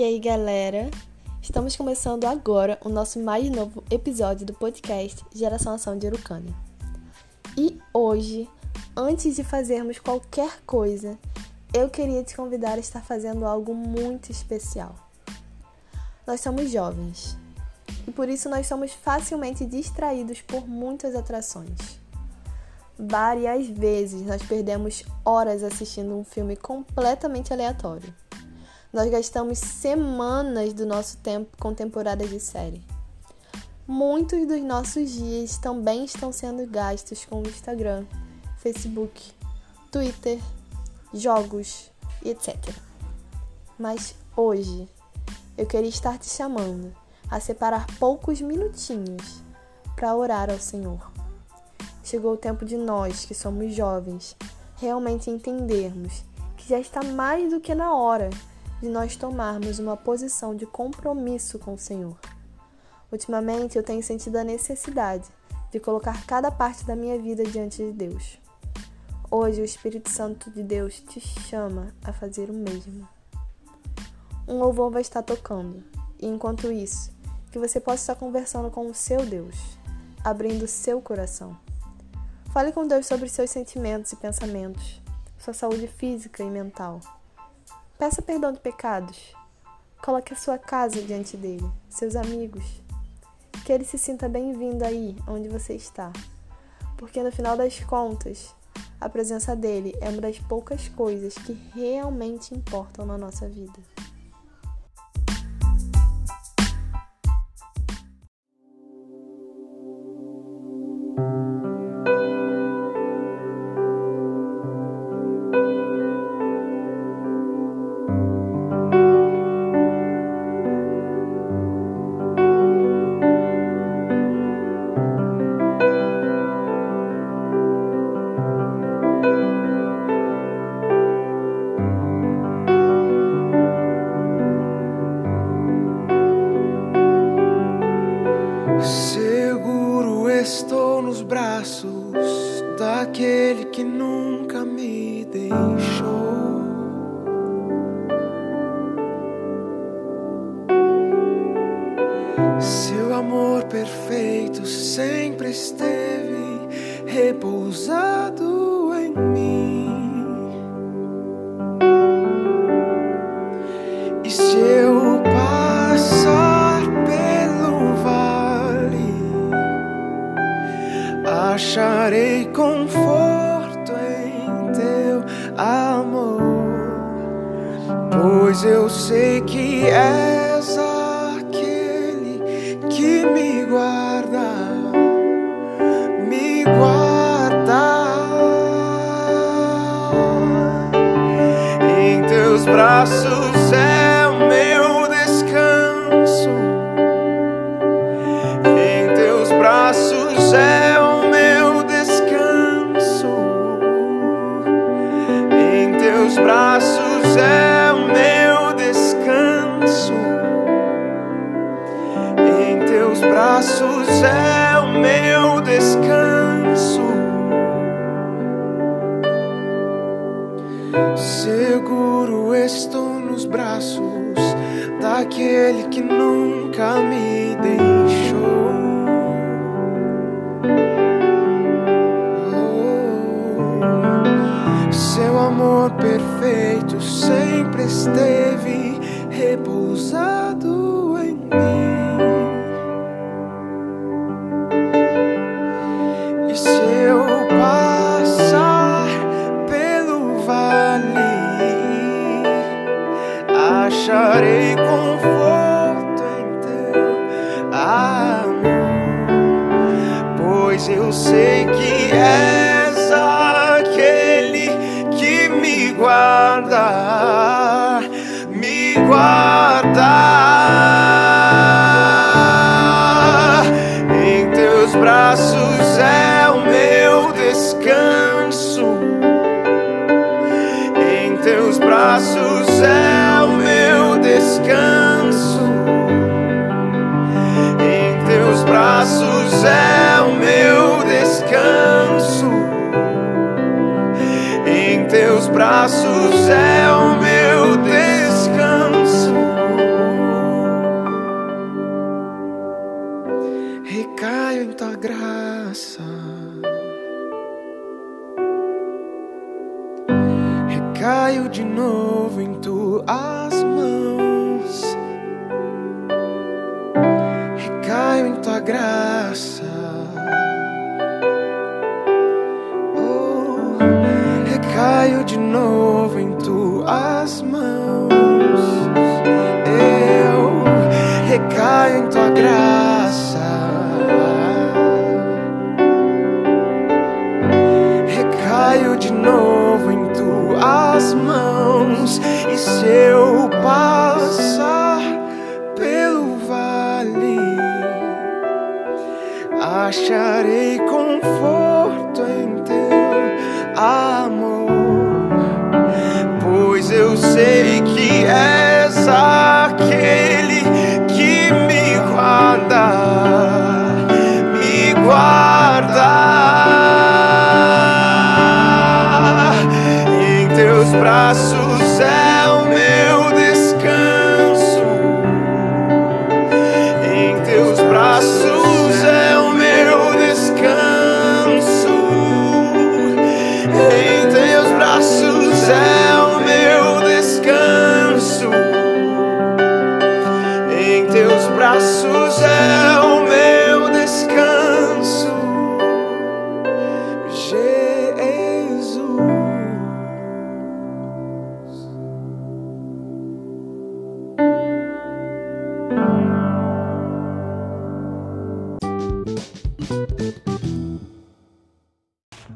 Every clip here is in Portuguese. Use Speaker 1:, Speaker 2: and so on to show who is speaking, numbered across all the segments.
Speaker 1: E aí, galera? Estamos começando agora o nosso mais novo episódio do podcast Geração Ação de Urucânia. E hoje, antes de fazermos qualquer coisa, eu queria te convidar a estar fazendo algo muito especial. Nós somos jovens e por isso nós somos facilmente distraídos por muitas atrações. Várias vezes nós perdemos horas assistindo um filme completamente aleatório. Nós gastamos semanas do nosso tempo com temporadas de série. Muitos dos nossos dias também estão sendo gastos com Instagram, Facebook, Twitter, jogos e etc. Mas hoje eu queria estar te chamando a separar poucos minutinhos para orar ao Senhor. Chegou o tempo de nós, que somos jovens, realmente entendermos que já está mais do que na hora de nós tomarmos uma posição de compromisso com o Senhor. Ultimamente eu tenho sentido a necessidade de colocar cada parte da minha vida diante de Deus. Hoje o Espírito Santo de Deus te chama a fazer o mesmo. Um louvor vai estar tocando, e enquanto isso, que você possa estar conversando com o seu Deus, abrindo seu coração. Fale com Deus sobre seus sentimentos e pensamentos, sua saúde física e mental Peça perdão de pecados. Coloque a sua casa diante dele, seus amigos. Que ele se sinta bem-vindo aí onde você está. Porque no final das contas, a presença dele é uma das poucas coisas que realmente importam na nossa vida.
Speaker 2: Eu sei que és
Speaker 3: recaio de novo em tuas mãos. Eu recaio em tua graça. Recaio de novo em tuas mãos. E se eu passar pelo vale, acharei conforto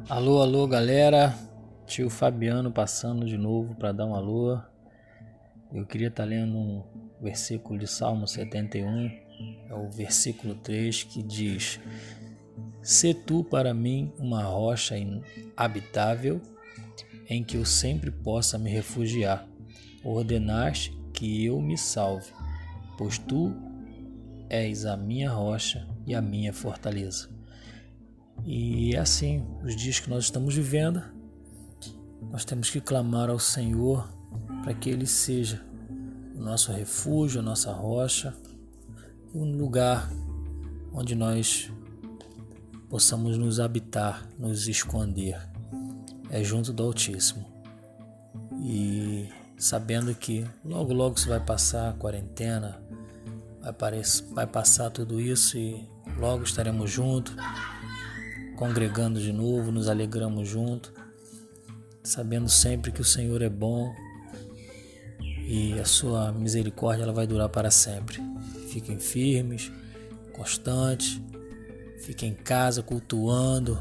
Speaker 4: Alô, alô, galera. Tio Fabiano passando de novo para dar uma alô. Eu queria estar lendo um versículo de Salmo 71, é o versículo 3 que diz: Se tu para mim uma rocha habitável, em que eu sempre possa me refugiar, ordenaste que eu me salve, pois tu és a minha rocha e a minha fortaleza. E é assim, os dias que nós estamos vivendo, nós temos que clamar ao Senhor para que Ele seja o nosso refúgio, a nossa rocha, um lugar onde nós possamos nos habitar, nos esconder. É junto do Altíssimo. E sabendo que logo, logo isso vai passar a quarentena, vai, parecer, vai passar tudo isso e logo estaremos juntos congregando de novo, nos alegramos junto, sabendo sempre que o Senhor é bom e a sua misericórdia ela vai durar para sempre. Fiquem firmes, constantes, fiquem em casa cultuando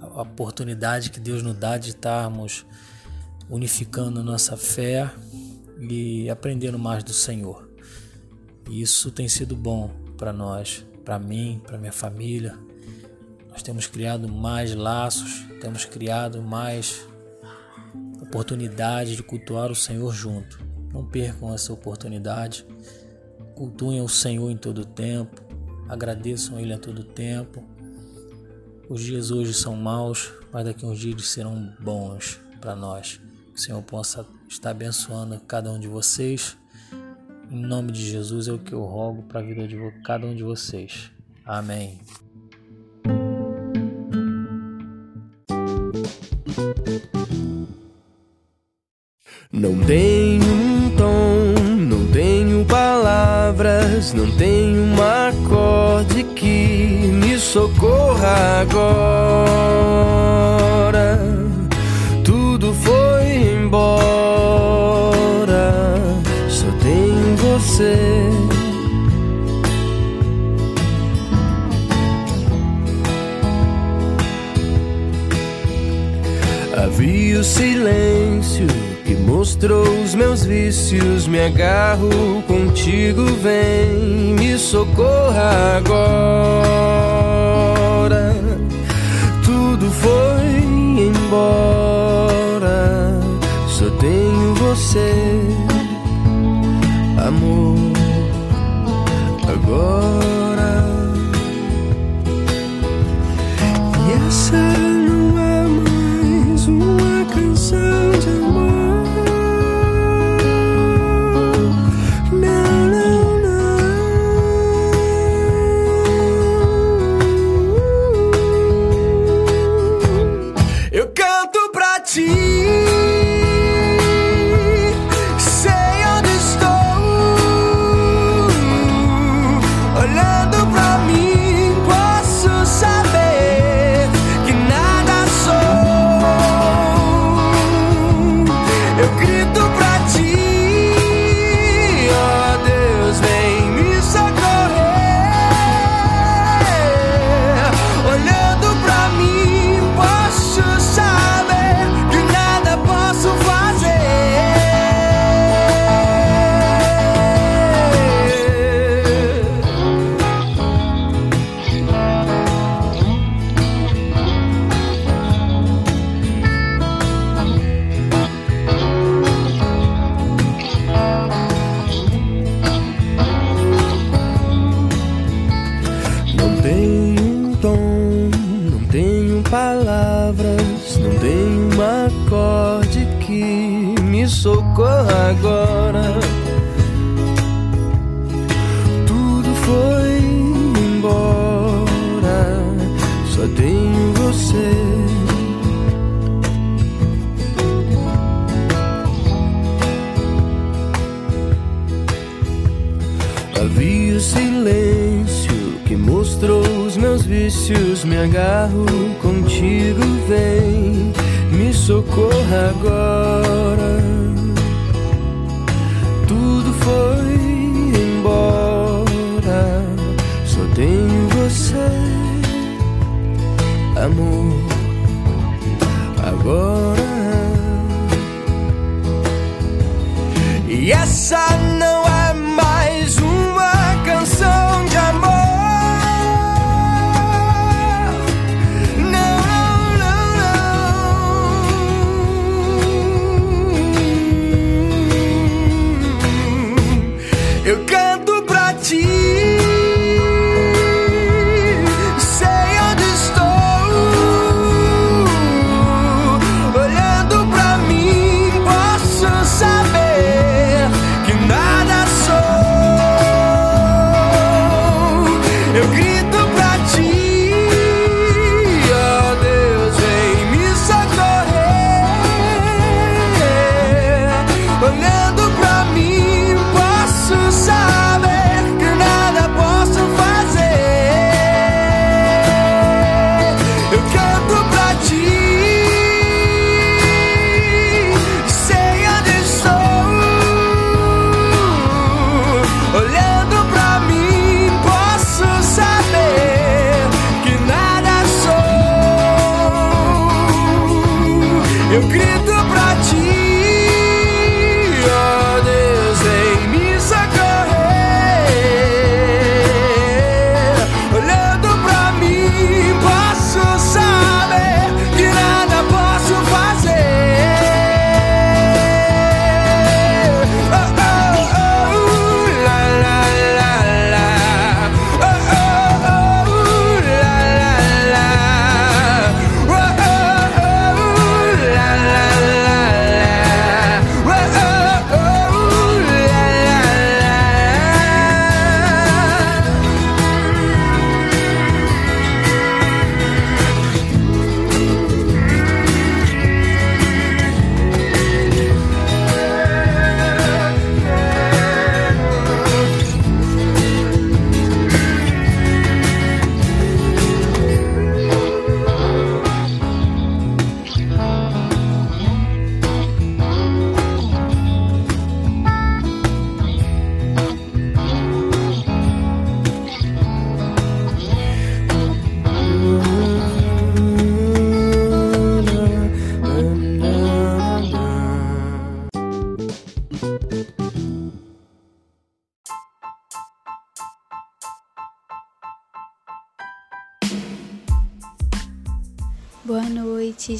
Speaker 4: a oportunidade que Deus nos dá de estarmos unificando nossa fé e aprendendo mais do Senhor. E isso tem sido bom para nós, para mim, para minha família. Nós temos criado mais laços, temos criado mais oportunidade de cultuar o Senhor junto. Não percam essa oportunidade. Cultuem o Senhor em todo tempo. Agradeçam Ele a todo tempo. Os dias hoje são maus, mas daqui uns dias serão bons para nós. Que o Senhor possa estar abençoando cada um de vocês. Em nome de Jesus é o que eu rogo para a vida de cada um de vocês. Amém.
Speaker 3: Não tenho um tom, não tenho palavras, não tenho um acorde que me socorra agora. Mostrou os meus vícios. Me agarro contigo, vem, me socorra agora.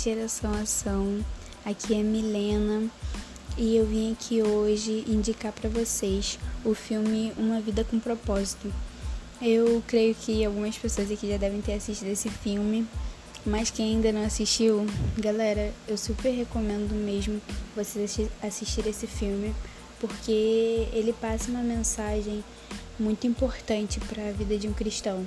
Speaker 5: Geração Ação. Aqui é Milena e eu vim aqui hoje indicar para vocês o filme Uma Vida com Propósito. Eu creio que algumas pessoas aqui já devem ter assistido esse filme, mas quem ainda não assistiu, galera, eu super recomendo mesmo vocês assi- assistir esse filme, porque ele passa uma mensagem muito importante para a vida de um cristão.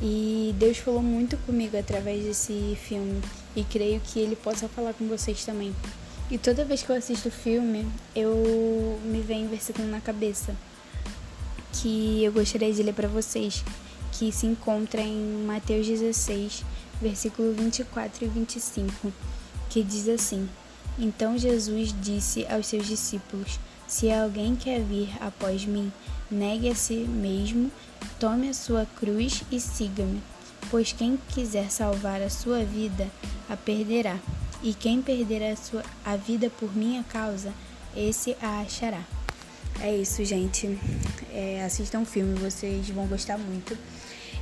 Speaker 5: E Deus falou muito comigo através desse filme e creio que ele possa falar com vocês também. E toda vez que eu assisto o filme, eu me vem um versículo na cabeça que eu gostaria de ler para vocês, que se encontra em Mateus 16, versículo 24 e 25, que diz assim: Então Jesus disse aos seus discípulos: Se alguém quer vir após mim, negue a si mesmo, tome a sua cruz e siga-me. Pois quem quiser salvar a sua vida, a perderá, e quem perder a, sua, a vida por minha causa, esse a achará. É isso, gente. É, assistam o filme, vocês vão gostar muito.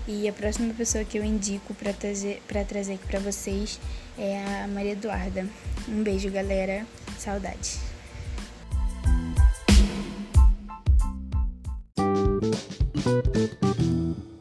Speaker 5: E a próxima pessoa que eu indico para trazer, pra trazer aqui para vocês é a Maria Eduarda. Um beijo, galera. Saudade.
Speaker 6: Thank you.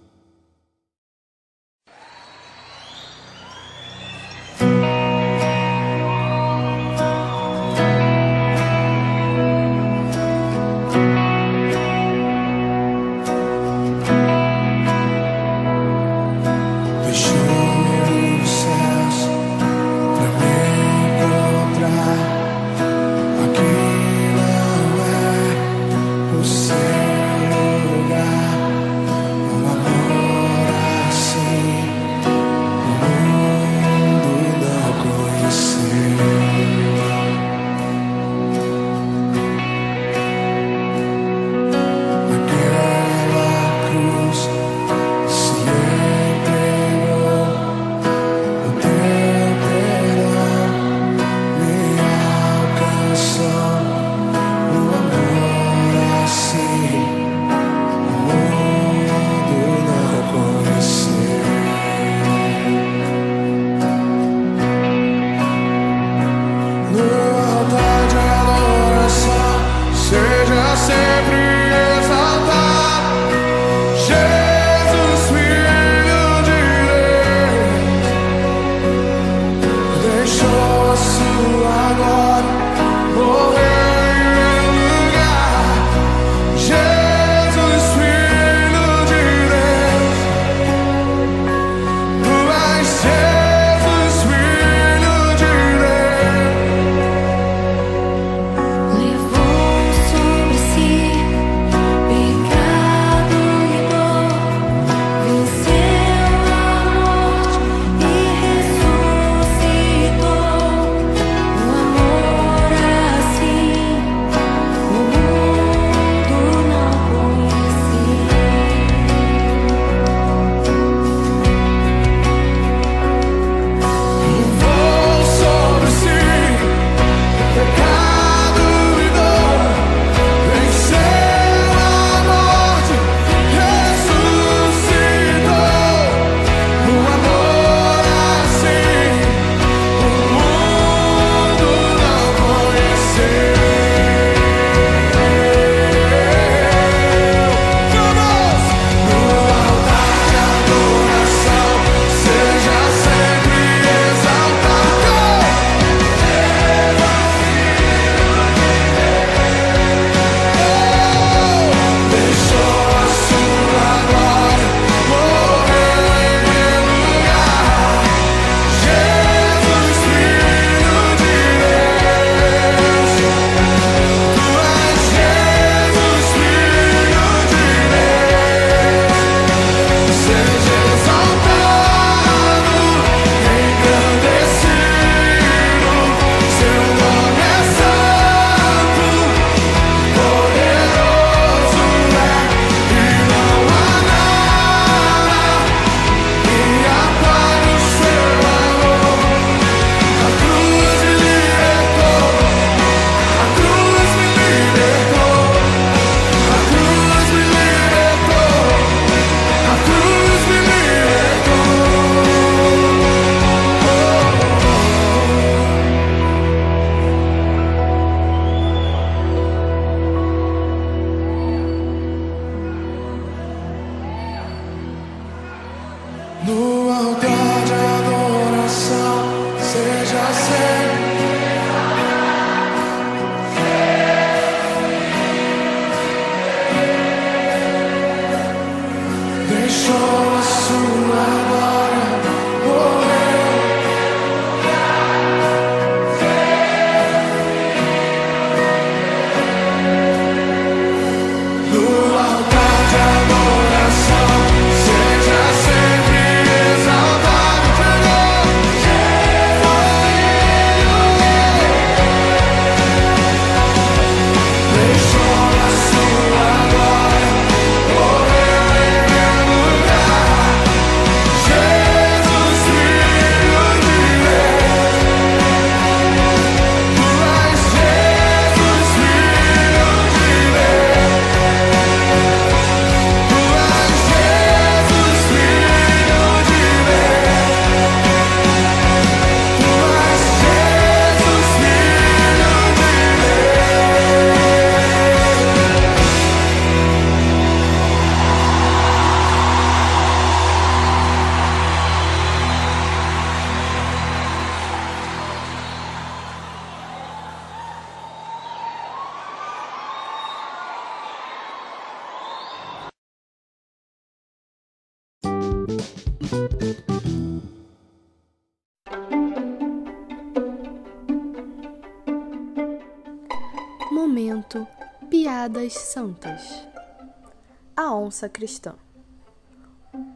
Speaker 6: onça cristã.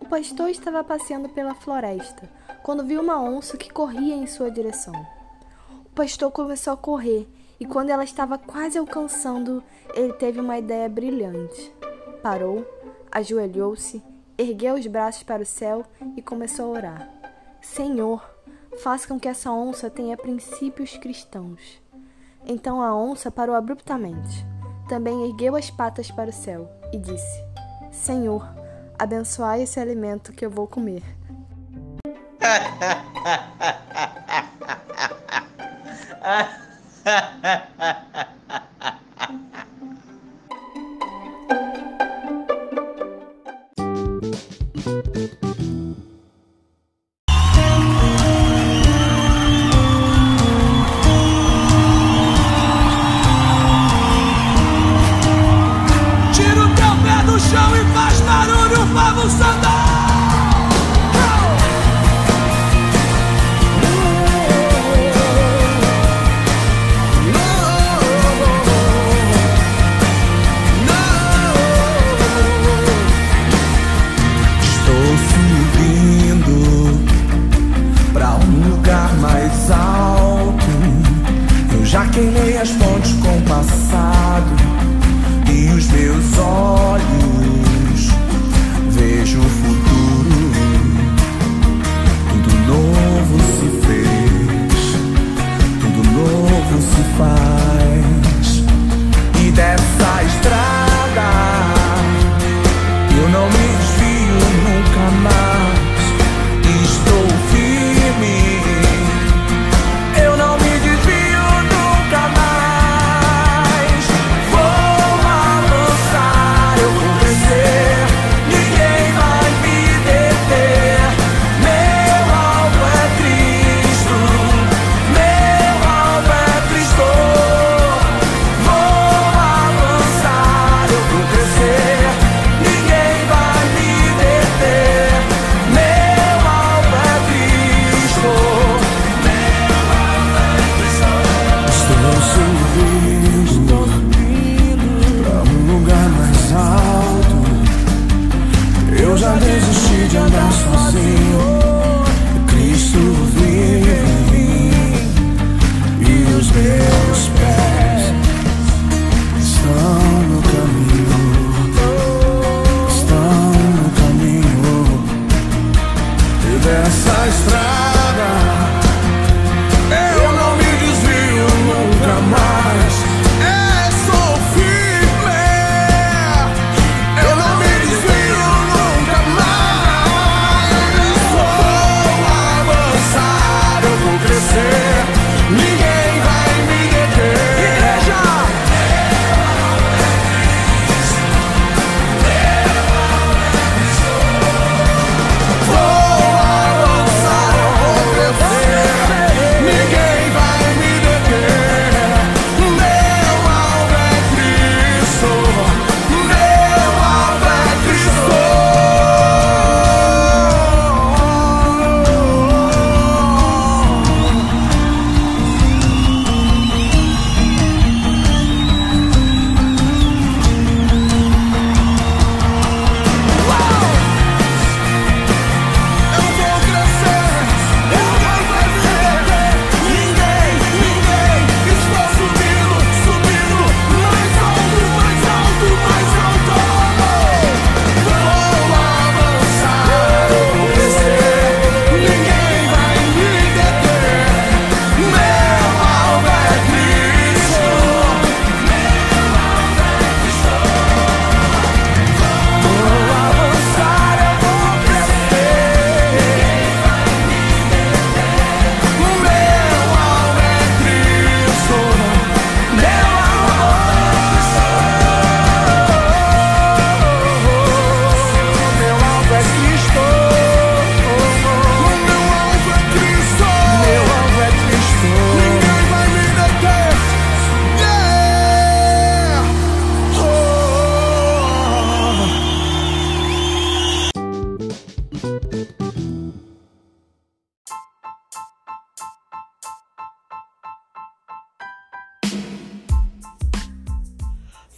Speaker 6: O pastor estava passeando pela floresta quando viu uma onça que corria em sua direção. O pastor começou a correr e, quando ela estava quase alcançando, ele teve uma ideia brilhante. Parou, ajoelhou-se, ergueu os braços para o céu e começou a orar: Senhor, faça com que essa onça tenha princípios cristãos. Então a onça parou abruptamente. Também ergueu as patas para o céu e disse: Senhor, abençoai esse alimento que eu vou comer.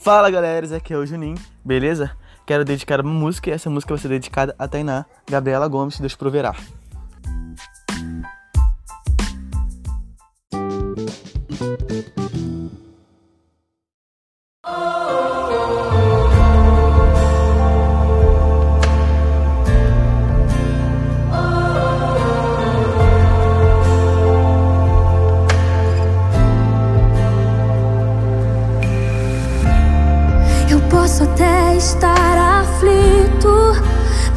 Speaker 7: Fala galera, aqui é o Juninho, beleza? Quero dedicar uma música e essa música vai ser dedicada a Tainá Gabriela Gomes Deus Proverá.
Speaker 8: estar aflito,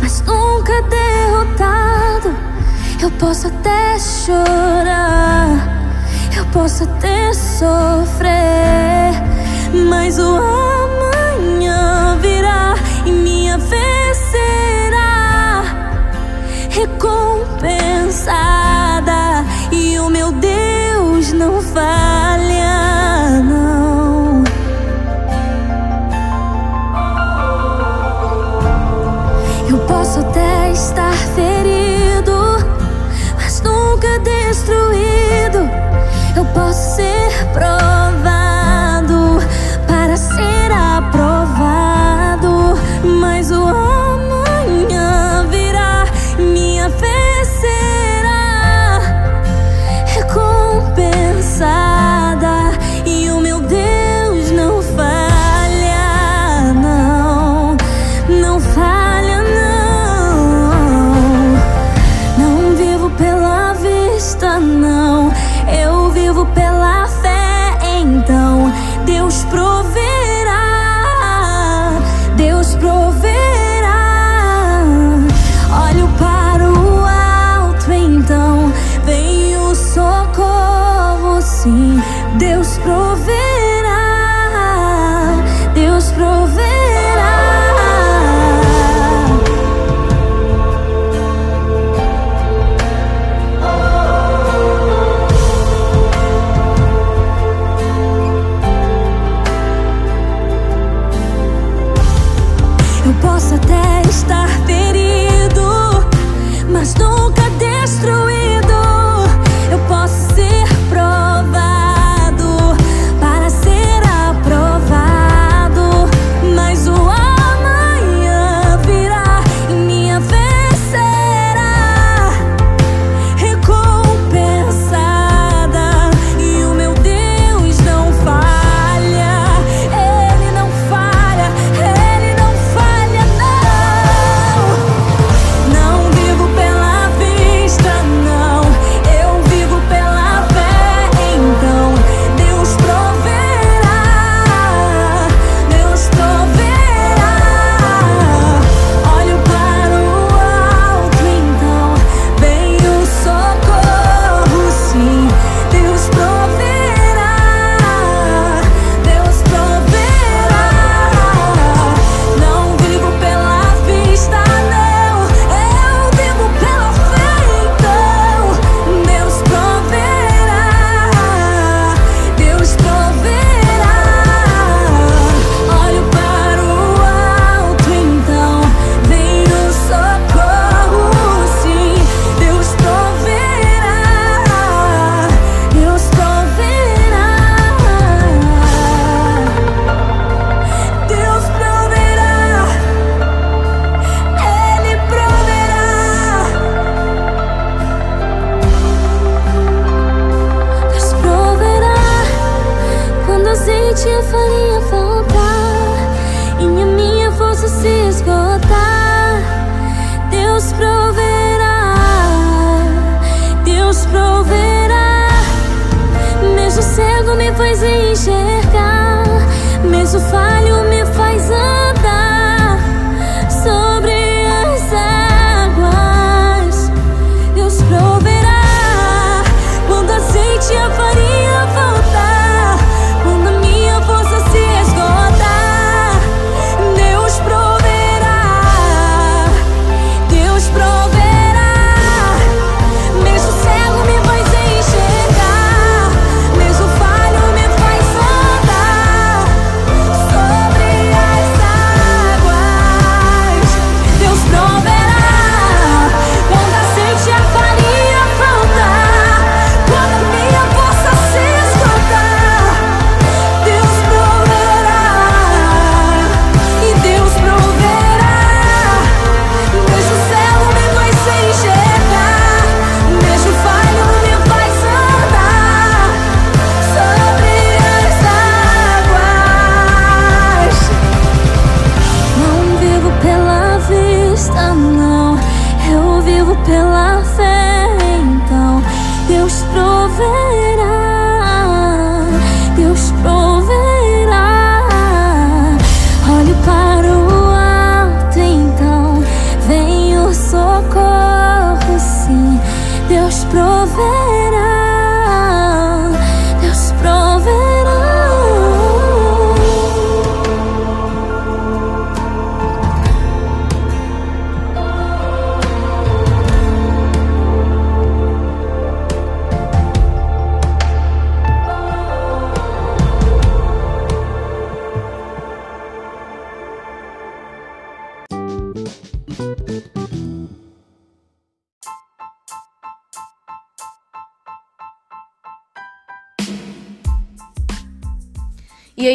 Speaker 8: mas nunca derrotado. Eu posso até chorar, eu posso até sofrer, mas o amor. posso ser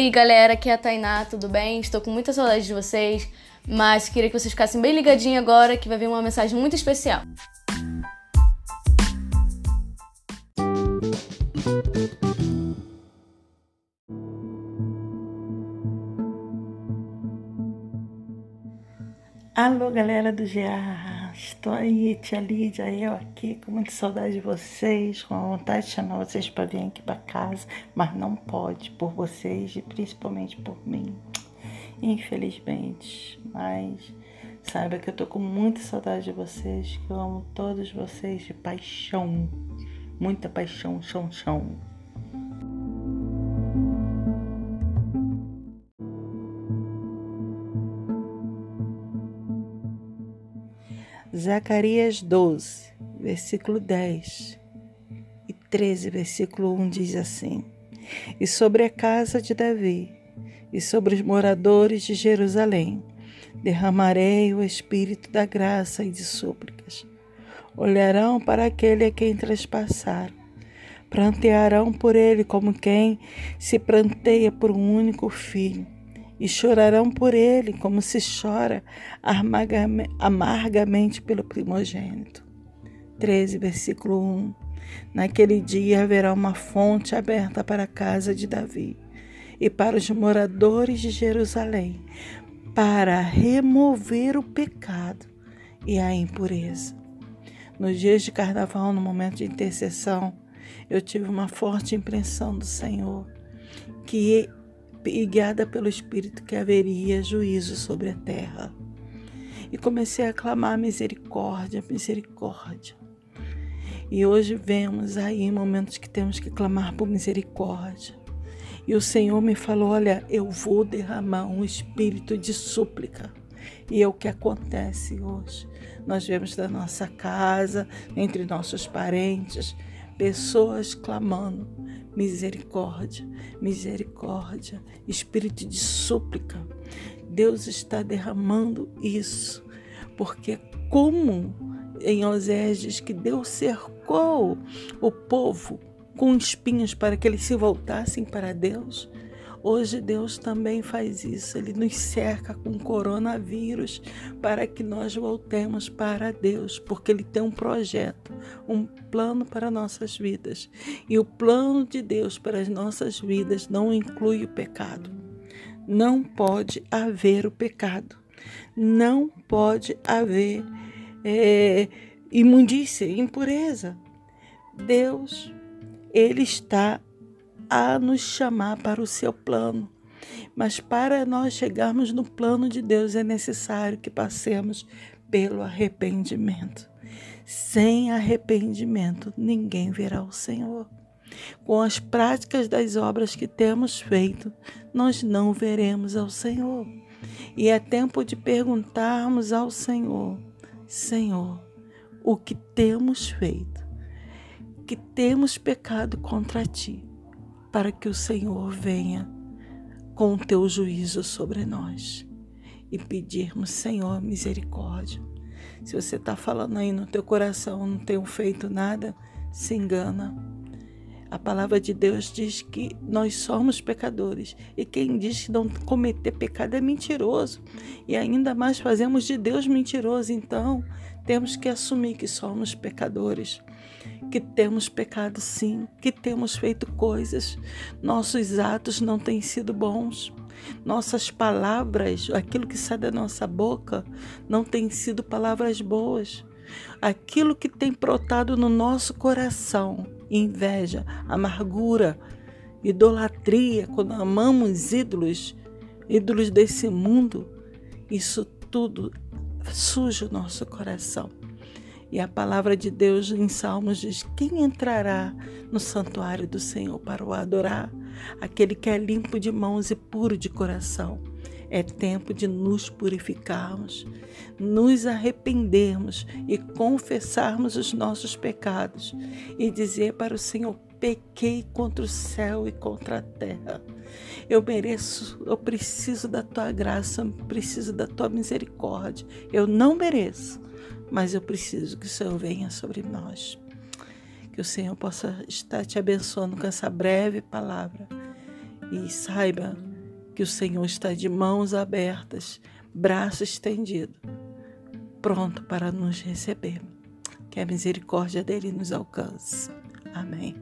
Speaker 9: aí, galera, aqui é a Tainá, tudo bem? Estou com muita saudade de vocês, mas queria que vocês ficassem bem ligadinhos agora que vai vir uma mensagem muito especial.
Speaker 10: Alô, galera do GA! Estou aí, tia Lídia, eu aqui com muita saudade de vocês, com a vontade de chamar vocês para vir aqui para casa, mas não pode por vocês e principalmente por mim, infelizmente. Mas saiba que eu tô com muita saudade de vocês, que eu amo todos vocês de paixão, muita paixão, chão, chão. Zacarias 12, versículo 10 e 13, versículo 1 diz assim: E sobre a casa de Davi e sobre os moradores de Jerusalém derramarei o espírito da graça e de súplicas. Olharão para aquele a quem trespassaram, prantearão por ele como quem se pranteia por um único filho e chorarão por ele como se chora amargamente pelo primogênito. 13, versículo 1. Naquele dia haverá uma fonte aberta para a casa de Davi e para os moradores de Jerusalém, para remover o pecado e a impureza. Nos dias de carnaval, no momento de intercessão, eu tive uma forte impressão do Senhor que e guiada pelo Espírito que haveria juízo sobre a terra. E comecei a clamar misericórdia, misericórdia. E hoje vemos aí momentos que temos que clamar por misericórdia. E o Senhor me falou: Olha, eu vou derramar um espírito de súplica. E é o que acontece hoje. Nós vemos da nossa casa, entre nossos parentes, pessoas clamando misericórdia, misericórdia, espírito de súplica. Deus está derramando isso, porque como em Osés diz que Deus cercou o povo com espinhos para que eles se voltassem para Deus, Hoje Deus também faz isso, Ele nos cerca com coronavírus para que nós voltemos para Deus, porque Ele tem um projeto, um plano para nossas vidas. E o plano de Deus para as nossas vidas não inclui o pecado. Não pode haver o pecado. Não pode haver é, imundícia, impureza. Deus, Ele está a nos chamar para o seu plano. Mas para nós chegarmos no plano de Deus é necessário que passemos pelo arrependimento. Sem arrependimento, ninguém verá o Senhor. Com as práticas das obras que temos feito, nós não veremos ao Senhor. E é tempo de perguntarmos ao Senhor: Senhor, o que temos feito? Que temos pecado contra ti? Para que o Senhor venha com o teu juízo sobre nós e pedirmos, Senhor, misericórdia. Se você está falando aí no teu coração, não tenho feito nada, se engana. A palavra de Deus diz que nós somos pecadores e quem diz que não cometer pecado é mentiroso e ainda mais fazemos de Deus mentiroso. Então, temos que assumir que somos pecadores que temos pecado sim, que temos feito coisas, nossos atos não têm sido bons, nossas palavras, aquilo que sai da nossa boca, não tem sido palavras boas. Aquilo que tem brotado no nosso coração, inveja, amargura, idolatria, quando amamos ídolos, ídolos desse mundo, isso tudo suja o nosso coração. E a palavra de Deus em Salmos diz: Quem entrará no santuário do Senhor para o adorar? Aquele que é limpo de mãos e puro de coração. É tempo de nos purificarmos, nos arrependermos e confessarmos os nossos pecados e dizer para o Senhor: pequei contra o céu e contra a terra. Eu mereço, eu preciso da tua graça, eu preciso da tua misericórdia. Eu não mereço, mas eu preciso que o Senhor venha sobre nós. Que o Senhor possa estar te abençoando com essa breve palavra. E saiba que o Senhor está de mãos abertas, braço estendido, pronto para nos receber. Que a misericórdia dele nos alcance. Amém.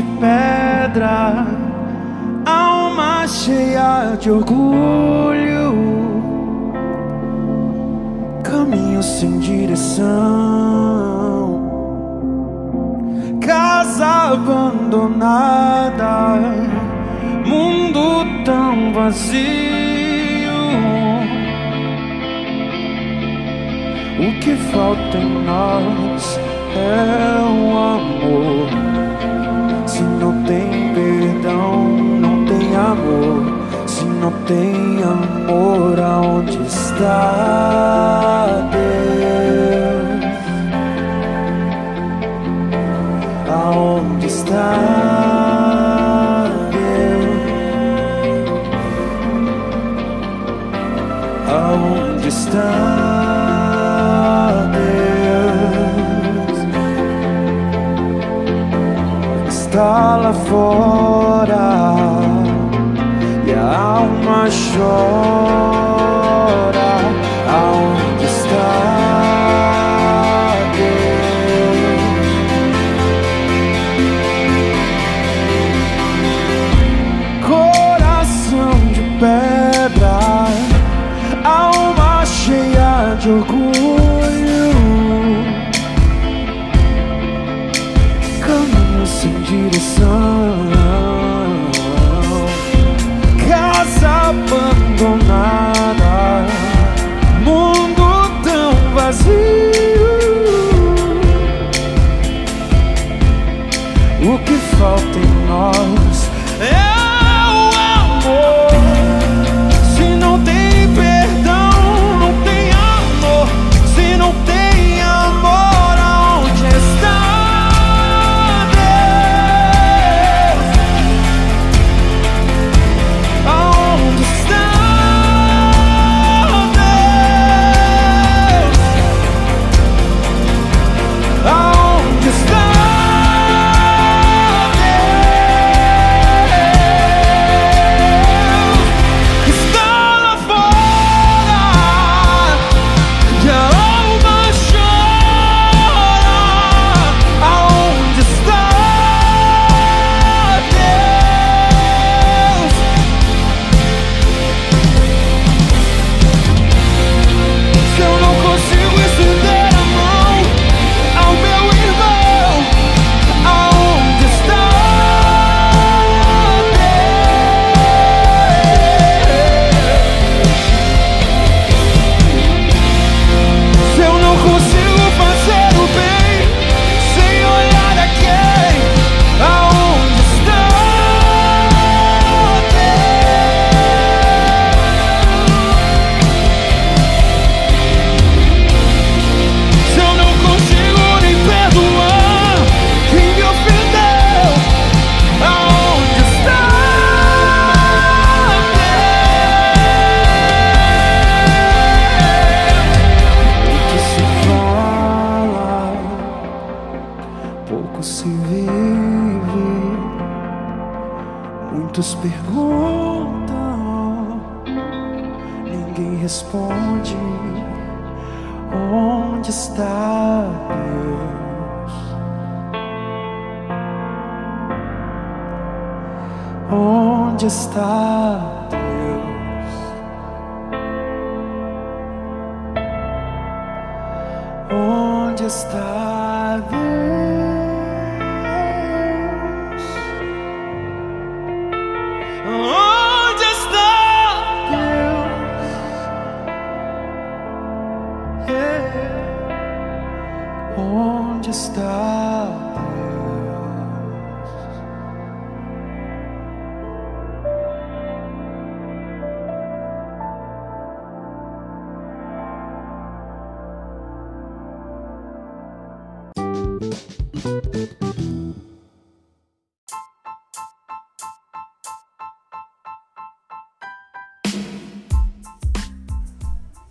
Speaker 3: De pedra, alma cheia de orgulho, caminho sem direção, casa abandonada, mundo tão vazio. O que falta em nós é o amor. Tem perdão, não tem amor. Se não tem amor, aonde está Deus? Aonde está Deus? Aonde está Está lá fora e a alma chora. Aonde está O que falta em nós é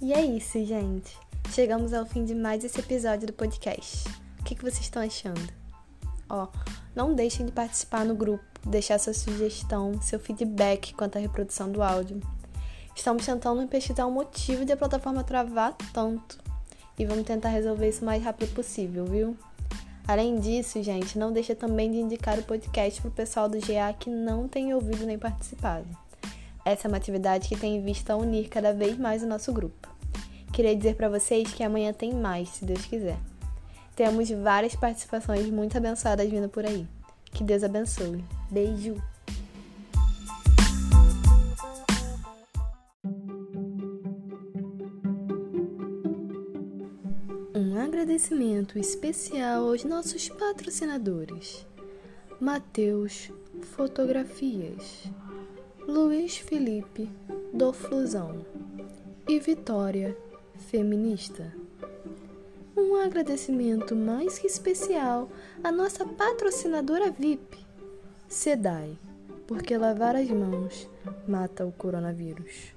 Speaker 3: E é
Speaker 1: isso, gente. Chegamos ao fim de mais esse episódio do podcast. O que, que vocês estão achando? Ó, não deixem de participar no grupo, deixar sua sugestão, seu feedback quanto à reprodução do áudio. Estamos tentando pesquisar o motivo de a plataforma travar tanto. E vamos tentar resolver isso o mais rápido possível, viu? Além disso, gente, não deixa também de indicar o podcast pro pessoal do GA que não tem ouvido nem participado. Essa é uma atividade que tem em vista unir cada vez mais o nosso grupo. Queria dizer para vocês que amanhã tem mais, se Deus quiser. Temos várias participações muito abençoadas vindo por aí. Que Deus abençoe. Beijo! Um agradecimento especial aos nossos patrocinadores: Mateus Fotografias, Luiz Felipe do Flusão e Vitória Feminista. Um agradecimento mais que especial à nossa patrocinadora VIP, SEDAI, porque lavar as mãos mata o coronavírus.